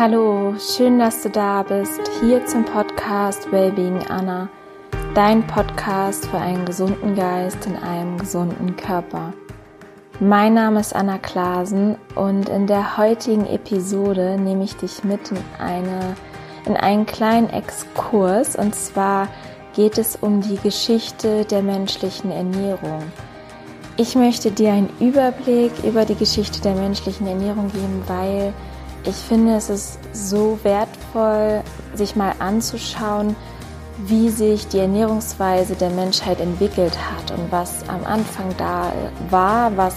Hallo, schön, dass du da bist, hier zum Podcast Wellbeing Anna, dein Podcast für einen gesunden Geist in einem gesunden Körper. Mein Name ist Anna Klasen und in der heutigen Episode nehme ich dich mit in, eine, in einen kleinen Exkurs und zwar geht es um die Geschichte der menschlichen Ernährung. Ich möchte dir einen Überblick über die Geschichte der menschlichen Ernährung geben, weil ich finde, es ist so wertvoll, sich mal anzuschauen, wie sich die Ernährungsweise der Menschheit entwickelt hat und was am Anfang da war, was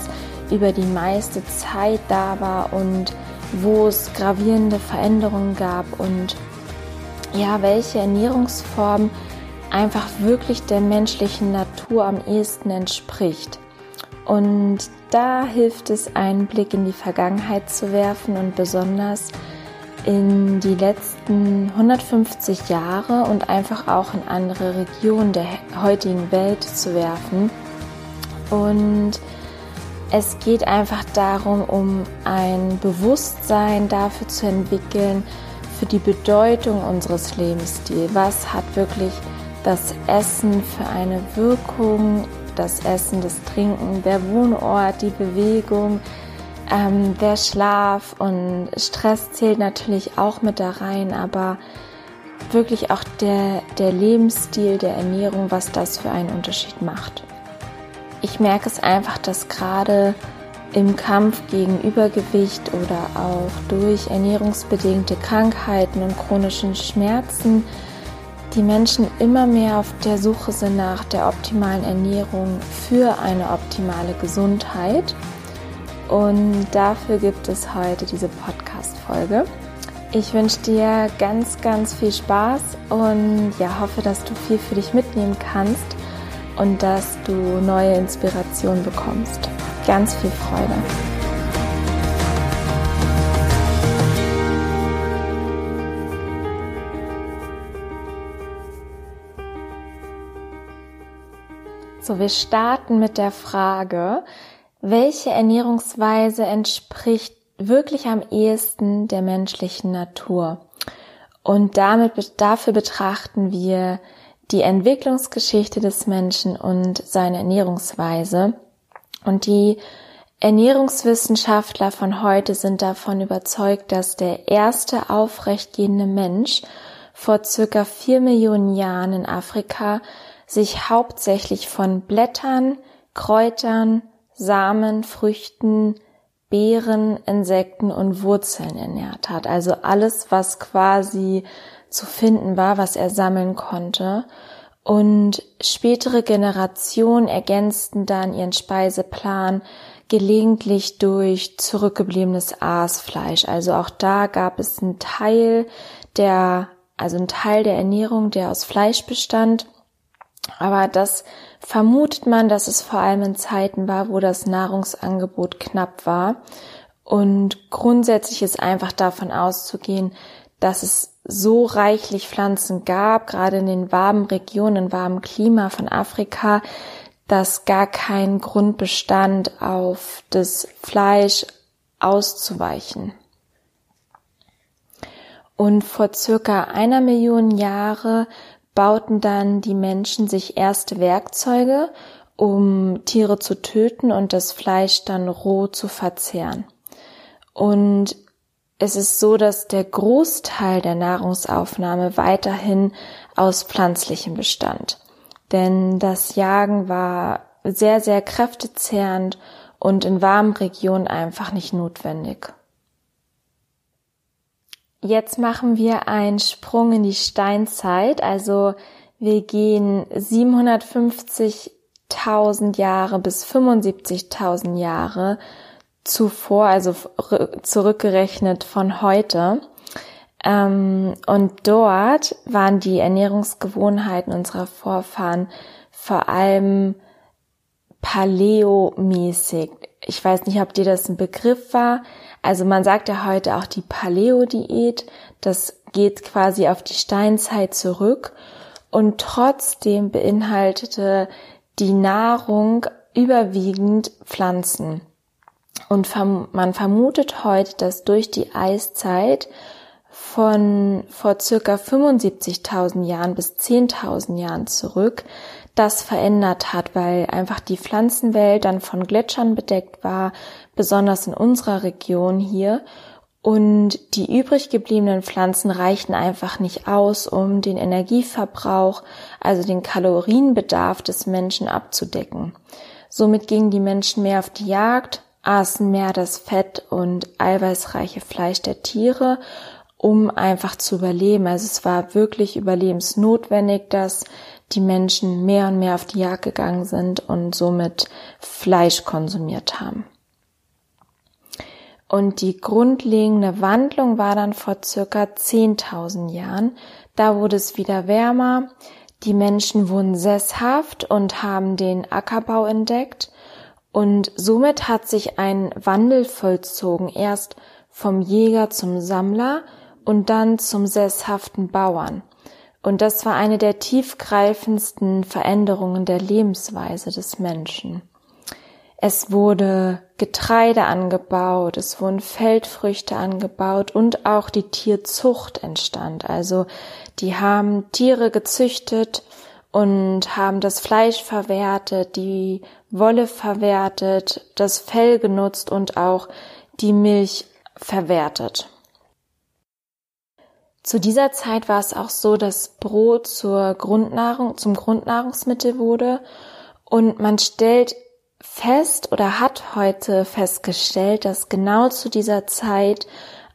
über die meiste Zeit da war und wo es gravierende Veränderungen gab und ja, welche Ernährungsform einfach wirklich der menschlichen Natur am ehesten entspricht. Und da hilft es, einen Blick in die Vergangenheit zu werfen und besonders in die letzten 150 Jahre und einfach auch in andere Regionen der heutigen Welt zu werfen. Und es geht einfach darum, um ein Bewusstsein dafür zu entwickeln, für die Bedeutung unseres Lebensstils. Was hat wirklich das Essen für eine Wirkung das Essen, das Trinken, der Wohnort, die Bewegung, ähm, der Schlaf und Stress zählt natürlich auch mit da rein, aber wirklich auch der, der Lebensstil, der Ernährung, was das für einen Unterschied macht. Ich merke es einfach, dass gerade im Kampf gegen Übergewicht oder auch durch ernährungsbedingte Krankheiten und chronischen Schmerzen die Menschen immer mehr auf der Suche sind nach der optimalen Ernährung für eine optimale Gesundheit. Und dafür gibt es heute diese Podcast-Folge. Ich wünsche dir ganz, ganz viel Spaß und ja, hoffe, dass du viel für dich mitnehmen kannst und dass du neue Inspirationen bekommst. Ganz viel Freude. So, wir starten mit der Frage, welche Ernährungsweise entspricht wirklich am ehesten der menschlichen Natur? Und damit, dafür betrachten wir die Entwicklungsgeschichte des Menschen und seine Ernährungsweise. Und die Ernährungswissenschaftler von heute sind davon überzeugt, dass der erste aufrechtgehende Mensch vor circa vier Millionen Jahren in Afrika sich hauptsächlich von Blättern, Kräutern, Samen, Früchten, Beeren, Insekten und Wurzeln ernährt hat. Also alles, was quasi zu finden war, was er sammeln konnte. Und spätere Generationen ergänzten dann ihren Speiseplan gelegentlich durch zurückgebliebenes Aasfleisch. Also auch da gab es einen Teil der, also einen Teil der Ernährung, der aus Fleisch bestand aber das vermutet man, dass es vor allem in Zeiten war, wo das Nahrungsangebot knapp war. Und grundsätzlich ist einfach davon auszugehen, dass es so reichlich Pflanzen gab, gerade in den warmen Regionen, warmen Klima von Afrika, dass gar kein Grund bestand, auf das Fleisch auszuweichen. Und vor circa einer Million Jahre bauten dann die Menschen sich erste Werkzeuge, um Tiere zu töten und das Fleisch dann roh zu verzehren. Und es ist so, dass der Großteil der Nahrungsaufnahme weiterhin aus pflanzlichem bestand. Denn das Jagen war sehr, sehr kräftezehrend und in warmen Regionen einfach nicht notwendig. Jetzt machen wir einen Sprung in die Steinzeit. Also wir gehen 750.000 Jahre bis 75.000 Jahre zuvor, also zurückgerechnet von heute. Ähm, und dort waren die Ernährungsgewohnheiten unserer Vorfahren vor allem paleomäßig. Ich weiß nicht, ob dir das ein Begriff war. Also man sagt ja heute auch die Paleo-Diät. Das geht quasi auf die Steinzeit zurück. Und trotzdem beinhaltete die Nahrung überwiegend Pflanzen. Und man vermutet heute, dass durch die Eiszeit von vor circa 75.000 Jahren bis 10.000 Jahren zurück das verändert hat, weil einfach die Pflanzenwelt dann von Gletschern bedeckt war, besonders in unserer Region hier. Und die übrig gebliebenen Pflanzen reichten einfach nicht aus, um den Energieverbrauch, also den Kalorienbedarf des Menschen abzudecken. Somit gingen die Menschen mehr auf die Jagd, aßen mehr das Fett und eiweißreiche Fleisch der Tiere um einfach zu überleben. Also es war wirklich überlebensnotwendig, dass die Menschen mehr und mehr auf die Jagd gegangen sind und somit Fleisch konsumiert haben. Und die grundlegende Wandlung war dann vor circa 10.000 Jahren. Da wurde es wieder wärmer. Die Menschen wurden sesshaft und haben den Ackerbau entdeckt. Und somit hat sich ein Wandel vollzogen. Erst vom Jäger zum Sammler, und dann zum sesshaften Bauern. Und das war eine der tiefgreifendsten Veränderungen der Lebensweise des Menschen. Es wurde Getreide angebaut, es wurden Feldfrüchte angebaut und auch die Tierzucht entstand. Also die haben Tiere gezüchtet und haben das Fleisch verwertet, die Wolle verwertet, das Fell genutzt und auch die Milch verwertet. Zu dieser Zeit war es auch so, dass Brot zur Grundnahrung, zum Grundnahrungsmittel wurde und man stellt fest oder hat heute festgestellt, dass genau zu dieser Zeit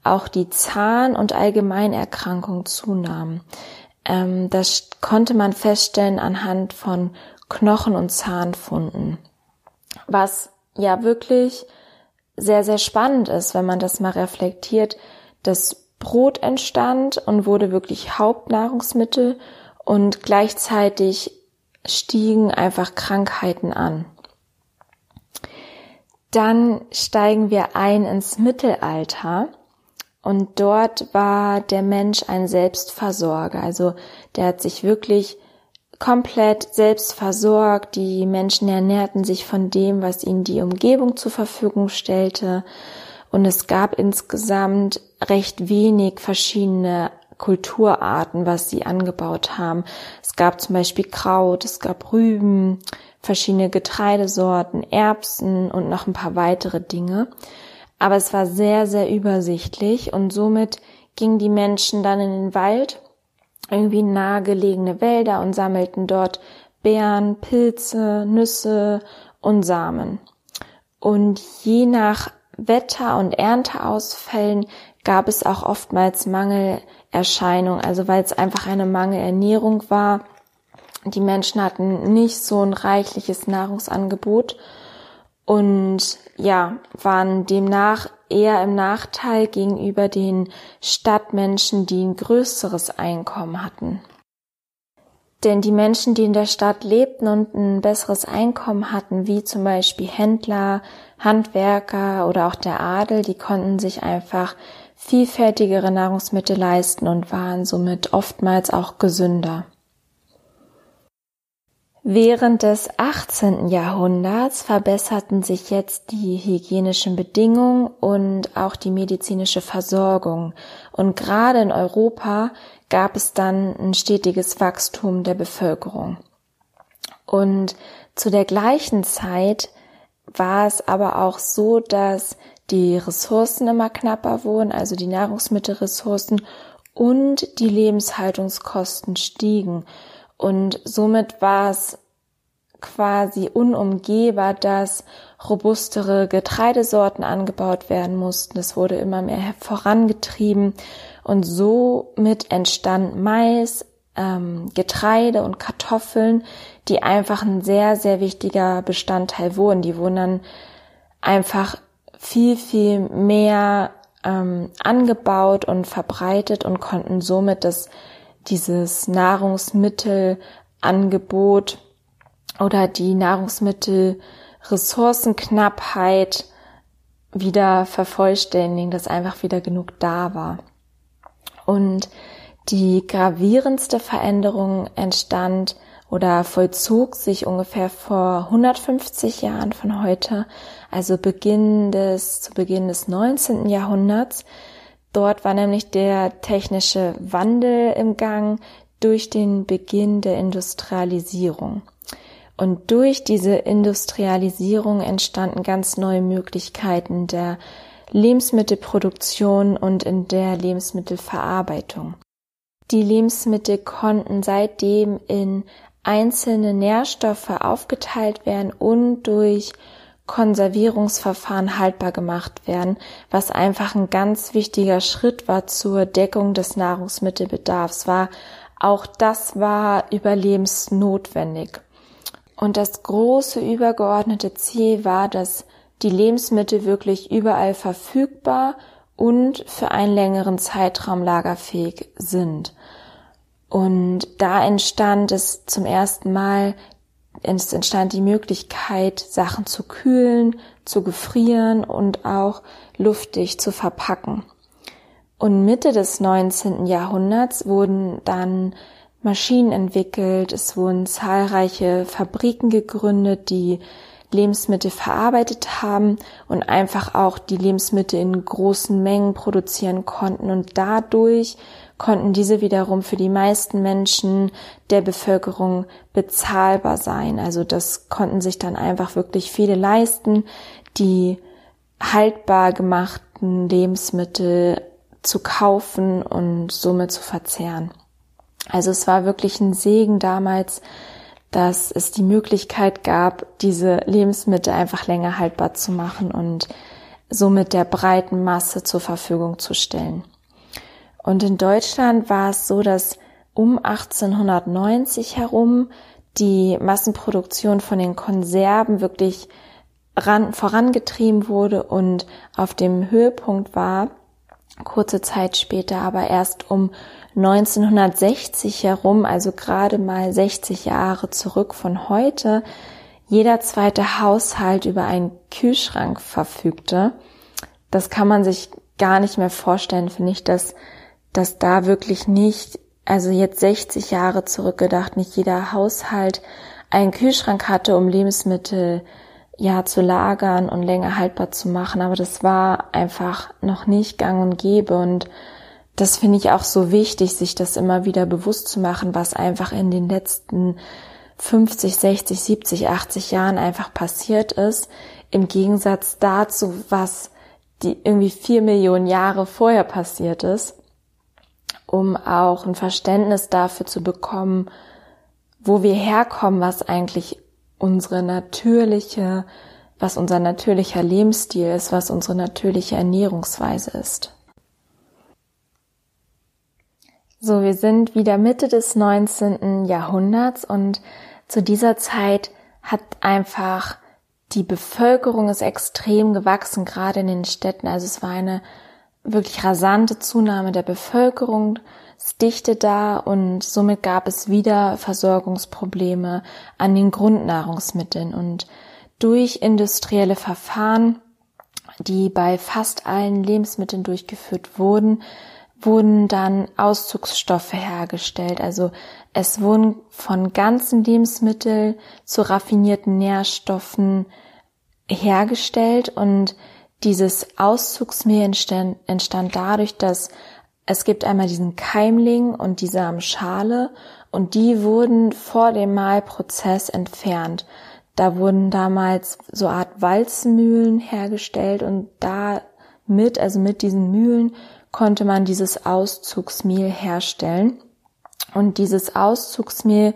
auch die Zahn- und Allgemeinerkrankung zunahmen. Ähm, das konnte man feststellen anhand von Knochen- und Zahnfunden, was ja wirklich sehr, sehr spannend ist, wenn man das mal reflektiert, dass Brot entstand und wurde wirklich Hauptnahrungsmittel und gleichzeitig stiegen einfach Krankheiten an. Dann steigen wir ein ins Mittelalter und dort war der Mensch ein Selbstversorger. Also der hat sich wirklich komplett selbst versorgt. Die Menschen ernährten sich von dem, was ihnen die Umgebung zur Verfügung stellte. Und es gab insgesamt recht wenig verschiedene Kulturarten, was sie angebaut haben. Es gab zum Beispiel Kraut, es gab Rüben, verschiedene Getreidesorten, Erbsen und noch ein paar weitere Dinge. Aber es war sehr, sehr übersichtlich und somit gingen die Menschen dann in den Wald, irgendwie nahegelegene Wälder und sammelten dort Beeren, Pilze, Nüsse und Samen. Und je nach Wetter- und Ernteausfällen gab es auch oftmals Mangelerscheinungen, also weil es einfach eine Mangelernährung war. Die Menschen hatten nicht so ein reichliches Nahrungsangebot und ja, waren demnach eher im Nachteil gegenüber den Stadtmenschen, die ein größeres Einkommen hatten. Denn die Menschen, die in der Stadt lebten und ein besseres Einkommen hatten, wie zum Beispiel Händler, Handwerker oder auch der Adel, die konnten sich einfach vielfältigere Nahrungsmittel leisten und waren somit oftmals auch gesünder. Während des 18. Jahrhunderts verbesserten sich jetzt die hygienischen Bedingungen und auch die medizinische Versorgung. Und gerade in Europa gab es dann ein stetiges Wachstum der Bevölkerung. Und zu der gleichen Zeit war es aber auch so, dass die Ressourcen immer knapper wurden, also die Nahrungsmittelressourcen und die Lebenshaltungskosten stiegen. Und somit war es quasi unumgehbar, dass robustere Getreidesorten angebaut werden mussten. Es wurde immer mehr vorangetrieben und somit entstand Mais, ähm, Getreide und Kartoffeln, die einfach ein sehr, sehr wichtiger Bestandteil wurden. Die wurden dann einfach viel, viel mehr ähm, angebaut und verbreitet und konnten somit das dieses Nahrungsmittelangebot oder die Nahrungsmittelressourcenknappheit wieder vervollständigen, dass einfach wieder genug da war. Und die gravierendste Veränderung entstand oder vollzog sich ungefähr vor 150 Jahren von heute, also Beginn des, zu Beginn des 19. Jahrhunderts. Dort war nämlich der technische Wandel im Gang durch den Beginn der Industrialisierung. Und durch diese Industrialisierung entstanden ganz neue Möglichkeiten der Lebensmittelproduktion und in der Lebensmittelverarbeitung. Die Lebensmittel konnten seitdem in einzelne Nährstoffe aufgeteilt werden und durch Konservierungsverfahren haltbar gemacht werden, was einfach ein ganz wichtiger Schritt war zur Deckung des Nahrungsmittelbedarfs, war auch das war überlebensnotwendig. Und das große übergeordnete Ziel war, dass die Lebensmittel wirklich überall verfügbar und für einen längeren Zeitraum lagerfähig sind. Und da entstand es zum ersten Mal es entstand die Möglichkeit, Sachen zu kühlen, zu gefrieren und auch luftig zu verpacken. Und Mitte des 19. Jahrhunderts wurden dann Maschinen entwickelt, es wurden zahlreiche Fabriken gegründet, die Lebensmittel verarbeitet haben und einfach auch die Lebensmittel in großen Mengen produzieren konnten und dadurch konnten diese wiederum für die meisten Menschen der Bevölkerung bezahlbar sein. Also das konnten sich dann einfach wirklich viele leisten, die haltbar gemachten Lebensmittel zu kaufen und somit zu verzehren. Also es war wirklich ein Segen damals, dass es die Möglichkeit gab, diese Lebensmittel einfach länger haltbar zu machen und somit der breiten Masse zur Verfügung zu stellen. Und in Deutschland war es so, dass um 1890 herum die Massenproduktion von den Konserven wirklich ran, vorangetrieben wurde und auf dem Höhepunkt war, kurze Zeit später, aber erst um 1960 herum, also gerade mal 60 Jahre zurück von heute, jeder zweite Haushalt über einen Kühlschrank verfügte. Das kann man sich gar nicht mehr vorstellen, finde ich, dass dass da wirklich nicht, also jetzt 60 Jahre zurückgedacht, nicht jeder Haushalt einen Kühlschrank hatte, um Lebensmittel ja zu lagern und länger haltbar zu machen. Aber das war einfach noch nicht gang und gäbe. Und das finde ich auch so wichtig, sich das immer wieder bewusst zu machen, was einfach in den letzten 50, 60, 70, 80 Jahren einfach passiert ist, im Gegensatz dazu, was die irgendwie vier Millionen Jahre vorher passiert ist um auch ein Verständnis dafür zu bekommen, wo wir herkommen, was eigentlich unsere natürliche, was unser natürlicher Lebensstil ist, was unsere natürliche Ernährungsweise ist. So, wir sind wieder Mitte des 19. Jahrhunderts und zu dieser Zeit hat einfach die Bevölkerung ist extrem gewachsen, gerade in den Städten. Also es war eine wirklich rasante Zunahme der Bevölkerung, Dichte da und somit gab es wieder Versorgungsprobleme an den Grundnahrungsmitteln und durch industrielle Verfahren, die bei fast allen Lebensmitteln durchgeführt wurden, wurden dann Auszugsstoffe hergestellt. Also es wurden von ganzen Lebensmitteln zu raffinierten Nährstoffen hergestellt und dieses Auszugsmehl entstand, entstand dadurch, dass es gibt einmal diesen Keimling und die Samenschale und die wurden vor dem Mahlprozess entfernt. Da wurden damals so Art Walzenmühlen hergestellt und da mit, also mit diesen Mühlen, konnte man dieses Auszugsmehl herstellen. Und dieses Auszugsmehl,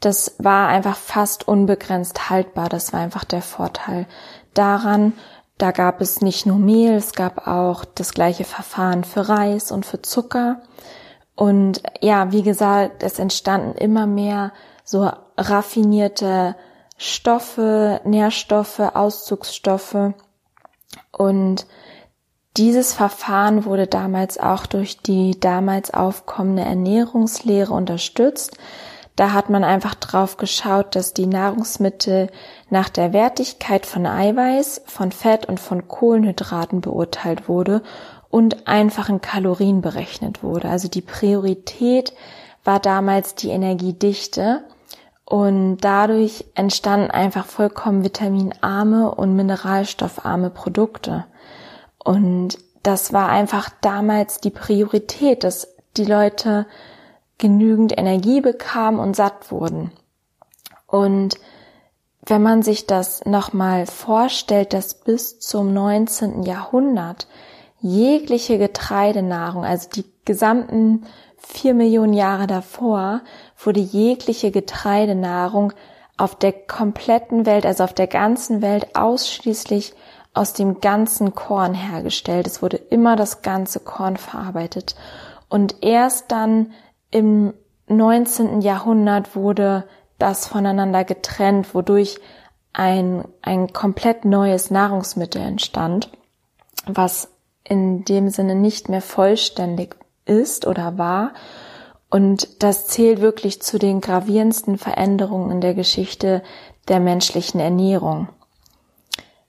das war einfach fast unbegrenzt haltbar. Das war einfach der Vorteil daran. Da gab es nicht nur Mehl, es gab auch das gleiche Verfahren für Reis und für Zucker. Und ja, wie gesagt, es entstanden immer mehr so raffinierte Stoffe, Nährstoffe, Auszugsstoffe. Und dieses Verfahren wurde damals auch durch die damals aufkommende Ernährungslehre unterstützt. Da hat man einfach drauf geschaut, dass die Nahrungsmittel nach der Wertigkeit von Eiweiß, von Fett und von Kohlenhydraten beurteilt wurde und einfachen Kalorien berechnet wurde. Also die Priorität war damals die Energiedichte und dadurch entstanden einfach vollkommen vitaminarme und mineralstoffarme Produkte. Und das war einfach damals die Priorität, dass die Leute genügend Energie bekamen und satt wurden. Und wenn man sich das nochmal vorstellt, dass bis zum 19. Jahrhundert jegliche Getreidenahrung, also die gesamten vier Millionen Jahre davor, wurde jegliche Getreidenahrung auf der kompletten Welt, also auf der ganzen Welt ausschließlich aus dem ganzen Korn hergestellt. Es wurde immer das ganze Korn verarbeitet. Und erst dann im 19. Jahrhundert wurde das voneinander getrennt, wodurch ein, ein komplett neues Nahrungsmittel entstand, was in dem Sinne nicht mehr vollständig ist oder war. Und das zählt wirklich zu den gravierendsten Veränderungen in der Geschichte der menschlichen Ernährung.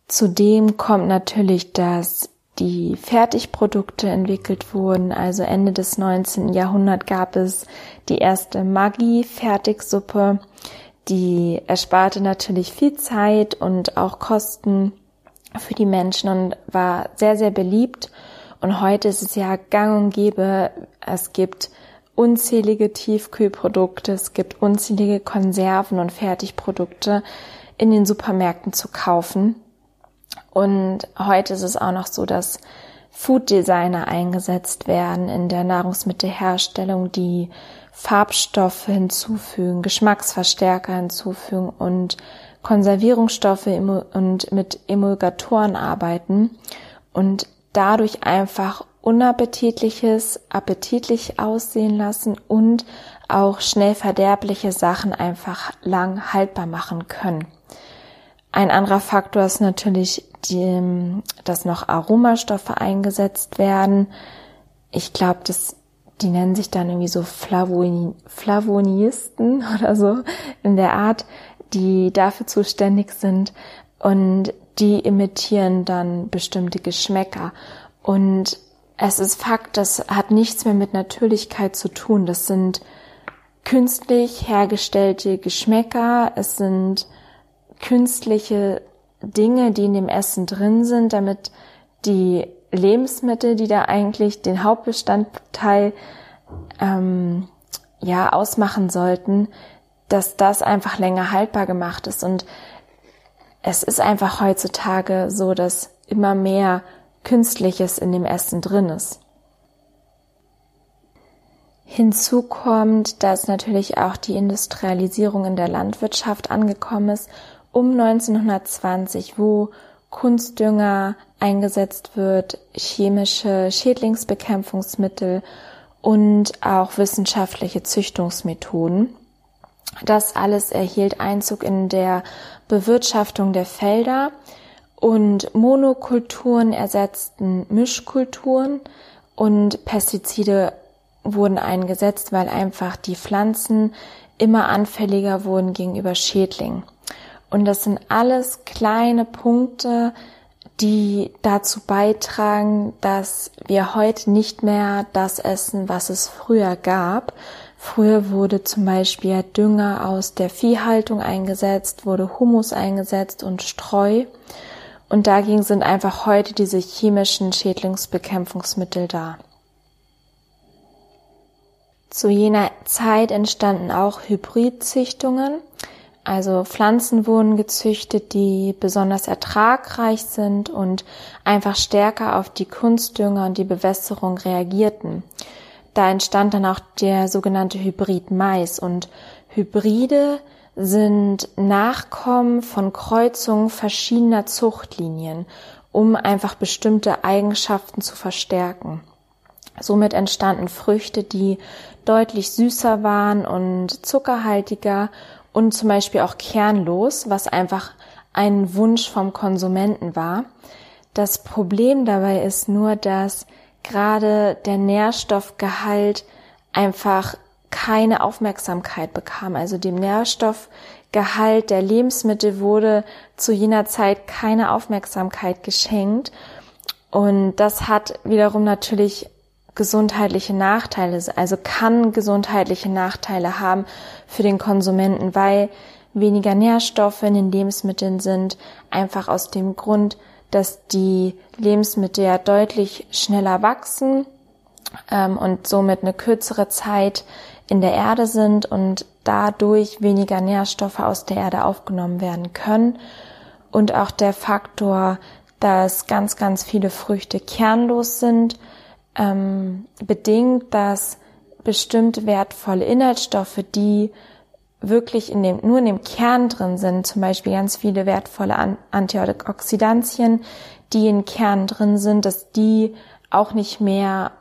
Zudem kommt natürlich, dass die Fertigprodukte entwickelt wurden. Also Ende des 19. Jahrhunderts gab es die erste Maggi-Fertigsuppe. Die ersparte natürlich viel Zeit und auch Kosten für die Menschen und war sehr, sehr beliebt. Und heute ist es ja gang und gäbe. Es gibt unzählige Tiefkühlprodukte, es gibt unzählige Konserven und Fertigprodukte in den Supermärkten zu kaufen. Und heute ist es auch noch so, dass Food Designer eingesetzt werden in der Nahrungsmittelherstellung, die Farbstoffe hinzufügen, Geschmacksverstärker hinzufügen und Konservierungsstoffe und mit Emulgatoren arbeiten und dadurch einfach unappetitliches appetitlich aussehen lassen und auch schnell verderbliche Sachen einfach lang haltbar machen können. Ein anderer Faktor ist natürlich, die, dass noch Aromastoffe eingesetzt werden. Ich glaube, das die nennen sich dann irgendwie so Flavoni, Flavonisten oder so in der Art, die dafür zuständig sind und die imitieren dann bestimmte Geschmäcker. Und es ist Fakt, das hat nichts mehr mit Natürlichkeit zu tun. Das sind künstlich hergestellte Geschmäcker, es sind künstliche Dinge, die in dem Essen drin sind, damit die Lebensmittel, die da eigentlich den Hauptbestandteil ähm, ja ausmachen sollten, dass das einfach länger haltbar gemacht ist. Und es ist einfach heutzutage so, dass immer mehr Künstliches in dem Essen drin ist. Hinzu kommt, dass natürlich auch die Industrialisierung in der Landwirtschaft angekommen ist um 1920, wo Kunstdünger eingesetzt wird, chemische Schädlingsbekämpfungsmittel und auch wissenschaftliche Züchtungsmethoden. Das alles erhielt Einzug in der Bewirtschaftung der Felder und Monokulturen ersetzten Mischkulturen und Pestizide wurden eingesetzt, weil einfach die Pflanzen immer anfälliger wurden gegenüber Schädlingen. Und das sind alles kleine Punkte, die dazu beitragen, dass wir heute nicht mehr das essen, was es früher gab. Früher wurde zum Beispiel Dünger aus der Viehhaltung eingesetzt, wurde Humus eingesetzt und Streu. Und dagegen sind einfach heute diese chemischen Schädlingsbekämpfungsmittel da. Zu jener Zeit entstanden auch Hybridzüchtungen. Also Pflanzen wurden gezüchtet, die besonders ertragreich sind und einfach stärker auf die Kunstdünger und die Bewässerung reagierten. Da entstand dann auch der sogenannte Hybrid Mais und Hybride sind Nachkommen von Kreuzungen verschiedener Zuchtlinien, um einfach bestimmte Eigenschaften zu verstärken. Somit entstanden Früchte, die deutlich süßer waren und zuckerhaltiger und zum Beispiel auch kernlos, was einfach ein Wunsch vom Konsumenten war. Das Problem dabei ist nur, dass gerade der Nährstoffgehalt einfach keine Aufmerksamkeit bekam. Also dem Nährstoffgehalt der Lebensmittel wurde zu jener Zeit keine Aufmerksamkeit geschenkt. Und das hat wiederum natürlich gesundheitliche Nachteile, also kann gesundheitliche Nachteile haben für den Konsumenten, weil weniger Nährstoffe in den Lebensmitteln sind, einfach aus dem Grund, dass die Lebensmittel ja deutlich schneller wachsen ähm, und somit eine kürzere Zeit in der Erde sind und dadurch weniger Nährstoffe aus der Erde aufgenommen werden können. Und auch der Faktor, dass ganz, ganz viele Früchte kernlos sind, ähm, bedingt, dass bestimmte wertvolle Inhaltsstoffe, die wirklich in dem, nur in dem Kern drin sind, zum Beispiel ganz viele wertvolle Antioxidantien, die in Kern drin sind, dass die auch nicht mehr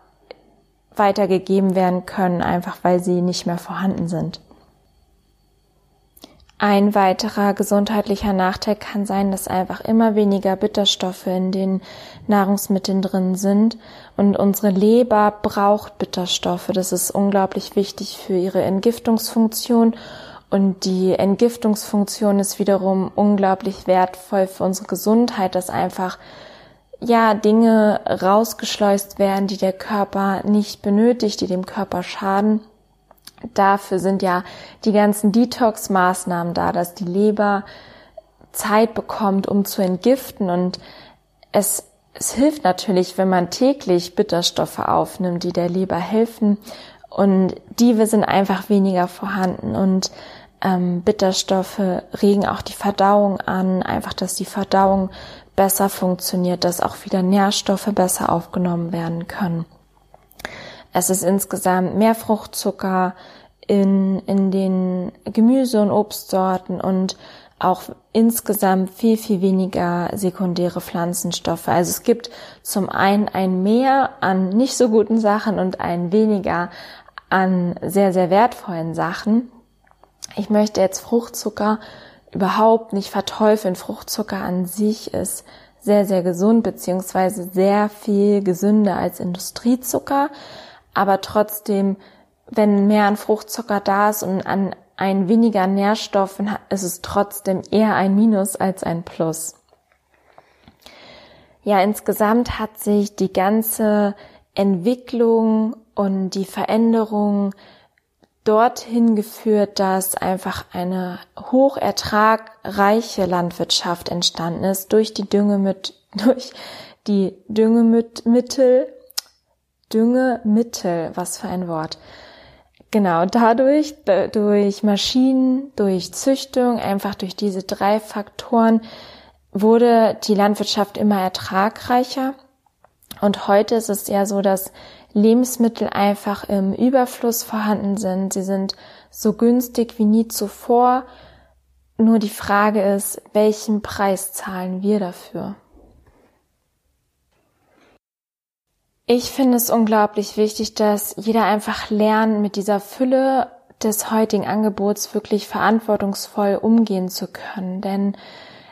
weitergegeben werden können, einfach weil sie nicht mehr vorhanden sind. Ein weiterer gesundheitlicher Nachteil kann sein, dass einfach immer weniger Bitterstoffe in den Nahrungsmitteln drin sind und unsere Leber braucht Bitterstoffe. Das ist unglaublich wichtig für ihre Entgiftungsfunktion und die Entgiftungsfunktion ist wiederum unglaublich wertvoll für unsere Gesundheit, dass einfach ja, Dinge rausgeschleust werden, die der Körper nicht benötigt, die dem Körper schaden. Dafür sind ja die ganzen Detox-Maßnahmen da, dass die Leber Zeit bekommt, um zu entgiften. Und es, es hilft natürlich, wenn man täglich Bitterstoffe aufnimmt, die der Leber helfen. Und die sind einfach weniger vorhanden. Und ähm, Bitterstoffe regen auch die Verdauung an, einfach, dass die Verdauung besser funktioniert, dass auch wieder Nährstoffe besser aufgenommen werden können. Es ist insgesamt mehr Fruchtzucker in, in den Gemüse- und Obstsorten und auch insgesamt viel, viel weniger sekundäre Pflanzenstoffe. Also es gibt zum einen ein Mehr an nicht so guten Sachen und ein weniger an sehr, sehr wertvollen Sachen. Ich möchte jetzt Fruchtzucker überhaupt nicht verteufeln. Fruchtzucker an sich ist sehr, sehr gesund beziehungsweise sehr viel gesünder als Industriezucker. Aber trotzdem, wenn mehr an Fruchtzucker da ist und an ein weniger Nährstoffen, ist es trotzdem eher ein Minus als ein Plus. Ja, insgesamt hat sich die ganze Entwicklung und die Veränderung dorthin geführt, dass einfach eine hochertragreiche Landwirtschaft entstanden ist durch die Dünge mit, durch die Düngemittel, Düngemittel, was für ein Wort. Genau, dadurch, durch Maschinen, durch Züchtung, einfach durch diese drei Faktoren wurde die Landwirtschaft immer ertragreicher. Und heute ist es ja so, dass Lebensmittel einfach im Überfluss vorhanden sind. Sie sind so günstig wie nie zuvor. Nur die Frage ist, welchen Preis zahlen wir dafür? Ich finde es unglaublich wichtig, dass jeder einfach lernt, mit dieser Fülle des heutigen Angebots wirklich verantwortungsvoll umgehen zu können. Denn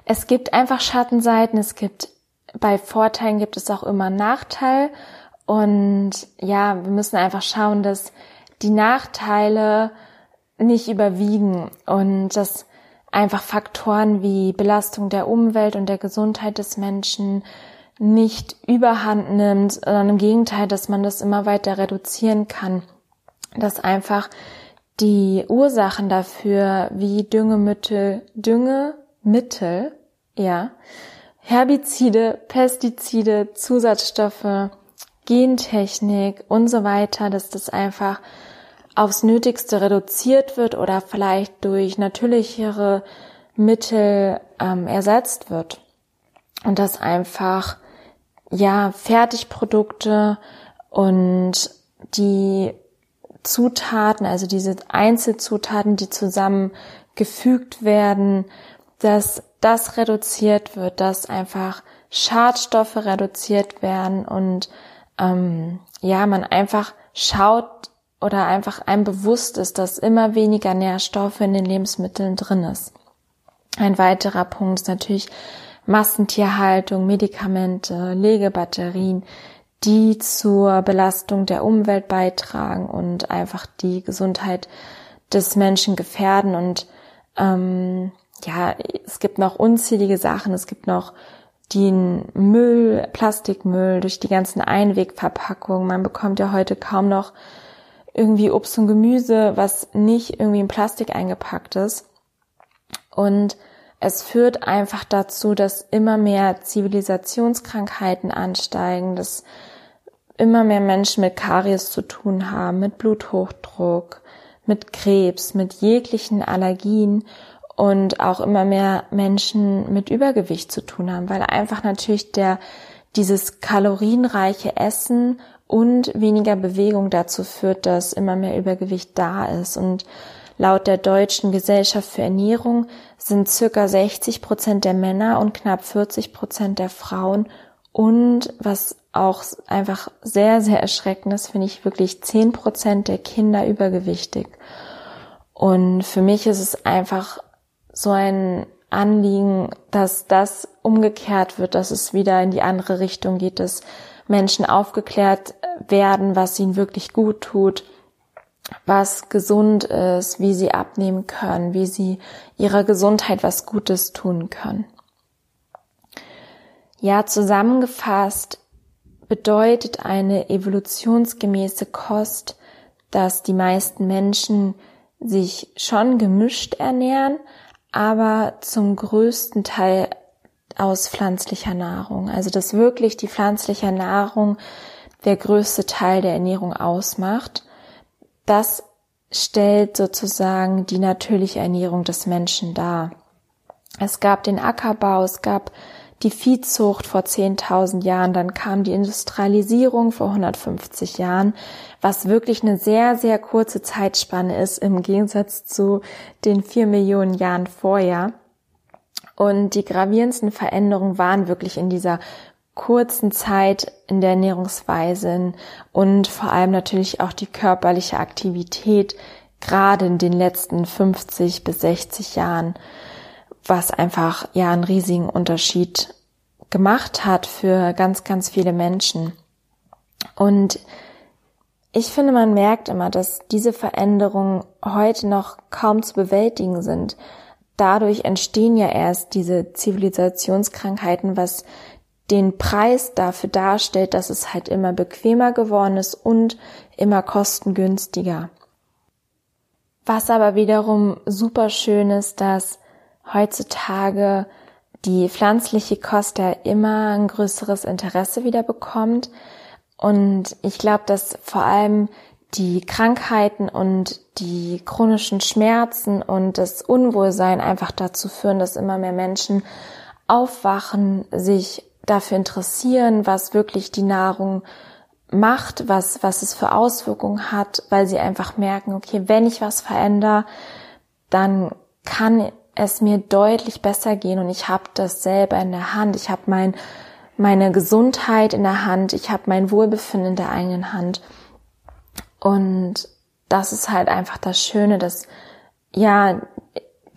es gibt einfach Schattenseiten, es gibt bei Vorteilen gibt es auch immer Nachteil und ja, wir müssen einfach schauen, dass die Nachteile nicht überwiegen und dass einfach Faktoren wie Belastung der Umwelt und der Gesundheit des Menschen nicht überhand nimmt, sondern im Gegenteil, dass man das immer weiter reduzieren kann. Dass einfach die Ursachen dafür, wie Düngemittel, Düngemittel, ja, Herbizide, Pestizide, Zusatzstoffe, Gentechnik und so weiter, dass das einfach aufs Nötigste reduziert wird oder vielleicht durch natürlichere Mittel ähm, ersetzt wird. Und dass einfach, ja, Fertigprodukte und die Zutaten, also diese Einzelzutaten, die zusammengefügt werden, dass das reduziert wird, dass einfach Schadstoffe reduziert werden und ähm, ja, man einfach schaut oder einfach einem bewusst ist, dass immer weniger Nährstoffe in den Lebensmitteln drin ist. Ein weiterer Punkt ist natürlich Massentierhaltung, Medikamente, Legebatterien, die zur Belastung der Umwelt beitragen und einfach die Gesundheit des Menschen gefährden. Und ähm, ja, es gibt noch unzählige Sachen. Es gibt noch den Müll, Plastikmüll, durch die ganzen Einwegverpackungen. Man bekommt ja heute kaum noch irgendwie Obst und Gemüse, was nicht irgendwie in Plastik eingepackt ist. Und es führt einfach dazu, dass immer mehr Zivilisationskrankheiten ansteigen, dass immer mehr Menschen mit Karies zu tun haben, mit Bluthochdruck, mit Krebs, mit jeglichen Allergien und auch immer mehr Menschen mit Übergewicht zu tun haben, weil einfach natürlich der dieses kalorienreiche Essen und weniger Bewegung dazu führt, dass immer mehr Übergewicht da ist. Und laut der Deutschen Gesellschaft für Ernährung sind circa 60 Prozent der Männer und knapp 40 Prozent der Frauen und was auch einfach sehr, sehr erschreckend ist, finde ich wirklich 10 Prozent der Kinder übergewichtig. Und für mich ist es einfach so ein Anliegen, dass das umgekehrt wird, dass es wieder in die andere Richtung geht, dass Menschen aufgeklärt werden, was ihnen wirklich gut tut, was gesund ist, wie sie abnehmen können, wie sie ihrer Gesundheit was Gutes tun können. Ja, zusammengefasst bedeutet eine evolutionsgemäße Kost, dass die meisten Menschen sich schon gemischt ernähren, aber zum größten Teil aus pflanzlicher Nahrung. Also dass wirklich die pflanzliche Nahrung der größte Teil der Ernährung ausmacht. Das stellt sozusagen die natürliche Ernährung des Menschen dar. Es gab den Ackerbau, es gab die Viehzucht vor 10.000 Jahren, dann kam die Industrialisierung vor 150 Jahren, was wirklich eine sehr, sehr kurze Zeitspanne ist im Gegensatz zu den vier Millionen Jahren vorher. Und die gravierendsten Veränderungen waren wirklich in dieser kurzen Zeit in der Ernährungsweise und vor allem natürlich auch die körperliche Aktivität, gerade in den letzten 50 bis 60 Jahren was einfach ja einen riesigen Unterschied gemacht hat für ganz, ganz viele Menschen. Und ich finde, man merkt immer, dass diese Veränderungen heute noch kaum zu bewältigen sind. Dadurch entstehen ja erst diese Zivilisationskrankheiten, was den Preis dafür darstellt, dass es halt immer bequemer geworden ist und immer kostengünstiger. Was aber wiederum super schön ist, dass heutzutage die pflanzliche Kost ja immer ein größeres Interesse wieder bekommt. Und ich glaube, dass vor allem die Krankheiten und die chronischen Schmerzen und das Unwohlsein einfach dazu führen, dass immer mehr Menschen aufwachen, sich dafür interessieren, was wirklich die Nahrung macht, was, was es für Auswirkungen hat, weil sie einfach merken, okay, wenn ich was verändere, dann kann es mir deutlich besser gehen und ich habe das selber in der Hand. Ich habe mein, meine Gesundheit in der Hand, ich habe mein Wohlbefinden in der eigenen Hand. Und das ist halt einfach das Schöne, dass ja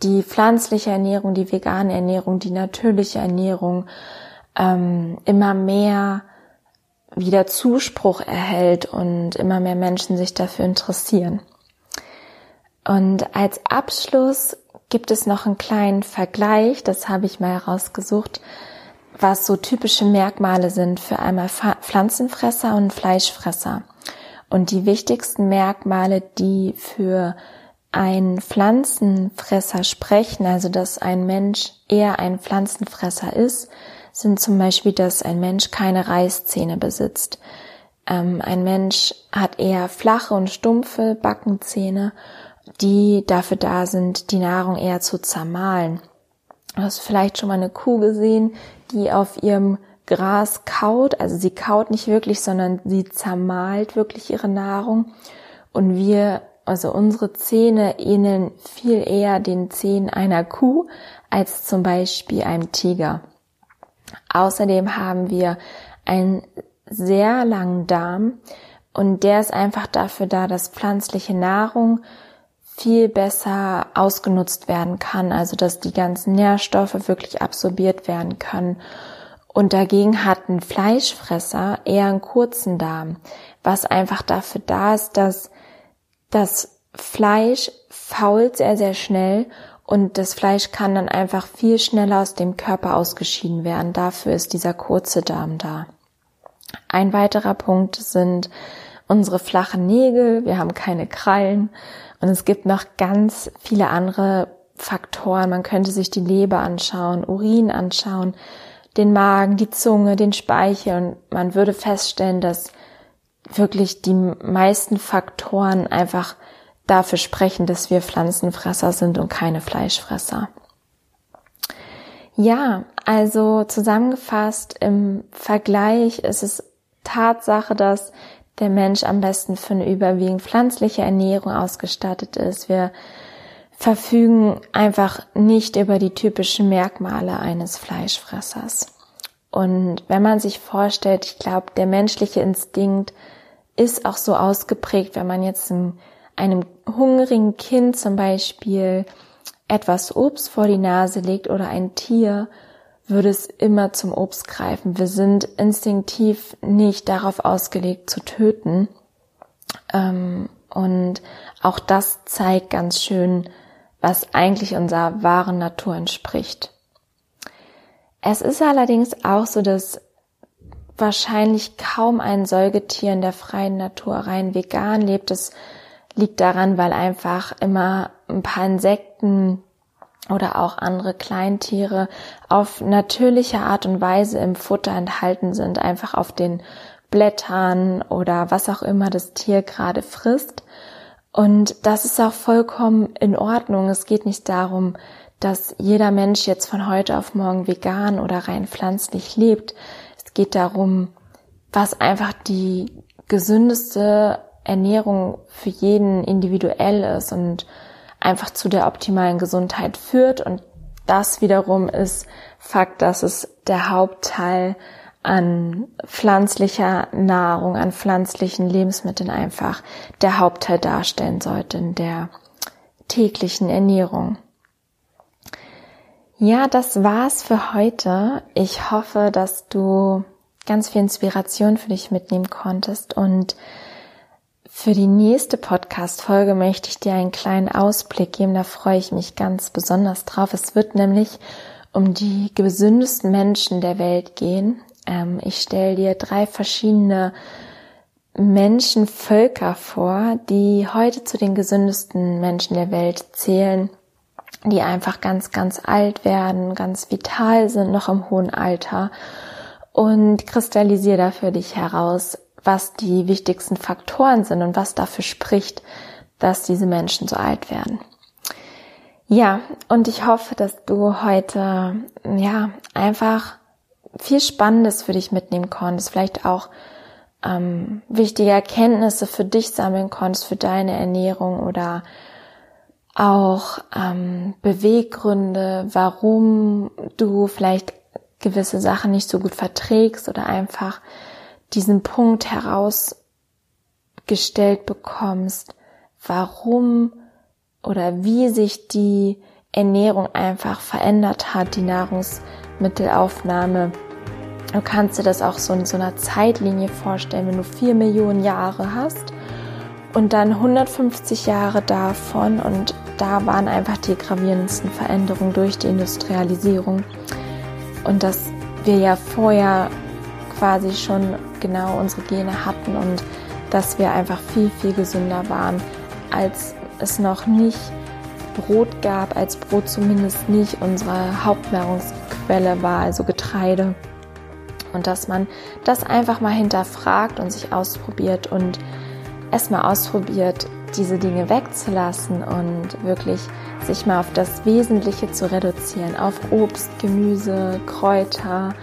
die pflanzliche Ernährung, die vegane Ernährung, die natürliche Ernährung ähm, immer mehr wieder Zuspruch erhält und immer mehr Menschen sich dafür interessieren. Und als Abschluss gibt es noch einen kleinen Vergleich, das habe ich mal herausgesucht, was so typische Merkmale sind für einmal Pflanzenfresser und Fleischfresser. Und die wichtigsten Merkmale, die für einen Pflanzenfresser sprechen, also dass ein Mensch eher ein Pflanzenfresser ist, sind zum Beispiel, dass ein Mensch keine Reißzähne besitzt. Ähm, ein Mensch hat eher flache und stumpfe Backenzähne die dafür da sind, die Nahrung eher zu zermahlen. Du hast vielleicht schon mal eine Kuh gesehen, die auf ihrem Gras kaut. Also sie kaut nicht wirklich, sondern sie zermahlt wirklich ihre Nahrung. Und wir, also unsere Zähne ähneln viel eher den Zähnen einer Kuh als zum Beispiel einem Tiger. Außerdem haben wir einen sehr langen Darm und der ist einfach dafür da, dass pflanzliche Nahrung viel besser ausgenutzt werden kann, also dass die ganzen Nährstoffe wirklich absorbiert werden können. Und dagegen hat ein Fleischfresser eher einen kurzen Darm, was einfach dafür da ist, dass das Fleisch fault sehr, sehr schnell und das Fleisch kann dann einfach viel schneller aus dem Körper ausgeschieden werden. Dafür ist dieser kurze Darm da. Ein weiterer Punkt sind unsere flachen Nägel. Wir haben keine Krallen und es gibt noch ganz viele andere Faktoren. Man könnte sich die Leber anschauen, Urin anschauen, den Magen, die Zunge, den Speichel und man würde feststellen, dass wirklich die meisten Faktoren einfach dafür sprechen, dass wir Pflanzenfresser sind und keine Fleischfresser. Ja, also zusammengefasst im Vergleich ist es Tatsache, dass der Mensch am besten für eine überwiegend pflanzliche Ernährung ausgestattet ist. Wir verfügen einfach nicht über die typischen Merkmale eines Fleischfressers. Und wenn man sich vorstellt, ich glaube, der menschliche Instinkt ist auch so ausgeprägt, wenn man jetzt einem, einem hungrigen Kind zum Beispiel etwas Obst vor die Nase legt oder ein Tier, würde es immer zum Obst greifen. Wir sind instinktiv nicht darauf ausgelegt zu töten. Ähm, und auch das zeigt ganz schön, was eigentlich unserer wahren Natur entspricht. Es ist allerdings auch so, dass wahrscheinlich kaum ein Säugetier in der freien Natur rein vegan lebt. Das liegt daran, weil einfach immer ein paar Insekten oder auch andere Kleintiere auf natürliche Art und Weise im Futter enthalten sind, einfach auf den Blättern oder was auch immer das Tier gerade frisst. Und das ist auch vollkommen in Ordnung. Es geht nicht darum, dass jeder Mensch jetzt von heute auf morgen vegan oder rein pflanzlich lebt. Es geht darum, was einfach die gesündeste Ernährung für jeden individuell ist und einfach zu der optimalen Gesundheit führt. Und das wiederum ist Fakt, dass es der Hauptteil an pflanzlicher Nahrung, an pflanzlichen Lebensmitteln einfach der Hauptteil darstellen sollte in der täglichen Ernährung. Ja, das war's für heute. Ich hoffe, dass du ganz viel Inspiration für dich mitnehmen konntest und für die nächste Podcast-Folge möchte ich dir einen kleinen Ausblick geben. Da freue ich mich ganz besonders drauf. Es wird nämlich um die gesündesten Menschen der Welt gehen. Ähm, ich stelle dir drei verschiedene Menschenvölker vor, die heute zu den gesündesten Menschen der Welt zählen, die einfach ganz, ganz alt werden, ganz vital sind, noch im hohen Alter und kristallisiere da für dich heraus, was die wichtigsten Faktoren sind und was dafür spricht, dass diese Menschen so alt werden. Ja, und ich hoffe, dass du heute, ja, einfach viel Spannendes für dich mitnehmen konntest, vielleicht auch ähm, wichtige Erkenntnisse für dich sammeln konntest, für deine Ernährung oder auch ähm, Beweggründe, warum du vielleicht gewisse Sachen nicht so gut verträgst oder einfach diesen Punkt herausgestellt bekommst, warum oder wie sich die Ernährung einfach verändert hat, die Nahrungsmittelaufnahme. Du kannst dir das auch so in so einer Zeitlinie vorstellen, wenn du vier Millionen Jahre hast und dann 150 Jahre davon und da waren einfach die gravierendsten Veränderungen durch die Industrialisierung und dass wir ja vorher quasi schon genau unsere Gene hatten und dass wir einfach viel, viel gesünder waren, als es noch nicht Brot gab, als Brot zumindest nicht unsere Hauptnahrungsquelle war, also Getreide. Und dass man das einfach mal hinterfragt und sich ausprobiert und erstmal ausprobiert, diese Dinge wegzulassen und wirklich sich mal auf das Wesentliche zu reduzieren, auf Obst, Gemüse, Kräuter,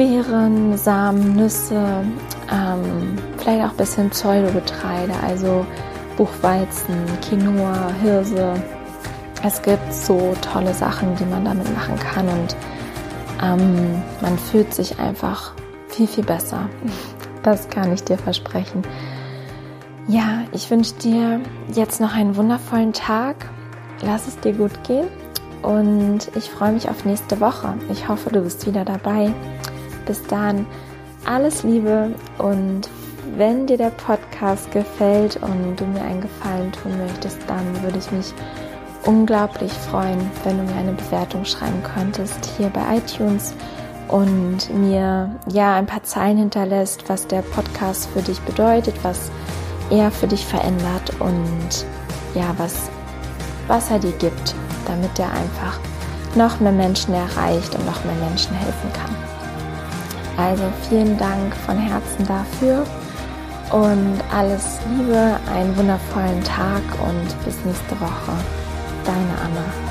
Beeren, Samen, Nüsse, ähm, vielleicht auch ein bisschen Pseudogetreide, also Buchweizen, Quinoa, Hirse. Es gibt so tolle Sachen, die man damit machen kann und ähm, man fühlt sich einfach viel, viel besser. Das kann ich dir versprechen. Ja, ich wünsche dir jetzt noch einen wundervollen Tag. Lass es dir gut gehen und ich freue mich auf nächste Woche. Ich hoffe, du bist wieder dabei. Bis dann, alles Liebe und wenn dir der Podcast gefällt und du mir einen Gefallen tun möchtest, dann würde ich mich unglaublich freuen, wenn du mir eine Bewertung schreiben könntest hier bei iTunes und mir ja ein paar Zeilen hinterlässt, was der Podcast für dich bedeutet, was er für dich verändert und ja, was, was er dir gibt. damit er einfach noch mehr Menschen erreicht und noch mehr Menschen helfen kann. Also vielen Dank von Herzen dafür und alles Liebe, einen wundervollen Tag und bis nächste Woche. Deine Anna.